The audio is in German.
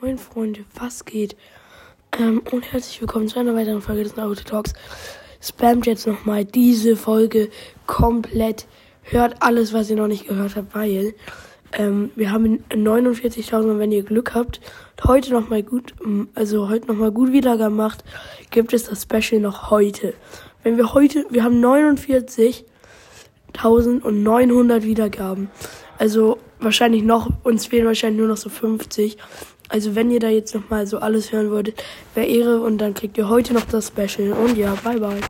Moin Freunde, was geht? Ähm, und herzlich willkommen zu einer weiteren Folge des Naruto Talks. Spamt jetzt nochmal diese Folge komplett. Hört alles, was ihr noch nicht gehört habt, weil ähm, wir haben 49.000, wenn ihr Glück habt, heute nochmal gut, also heute nochmal gut Wiedergaben macht, gibt es das Special noch heute. Wenn wir heute, wir haben 49.900 Wiedergaben. Also wahrscheinlich noch, uns fehlen wahrscheinlich nur noch so 50. Also wenn ihr da jetzt nochmal so alles hören würdet, wäre Ehre und dann kriegt ihr heute noch das Special. Und ja, bye bye.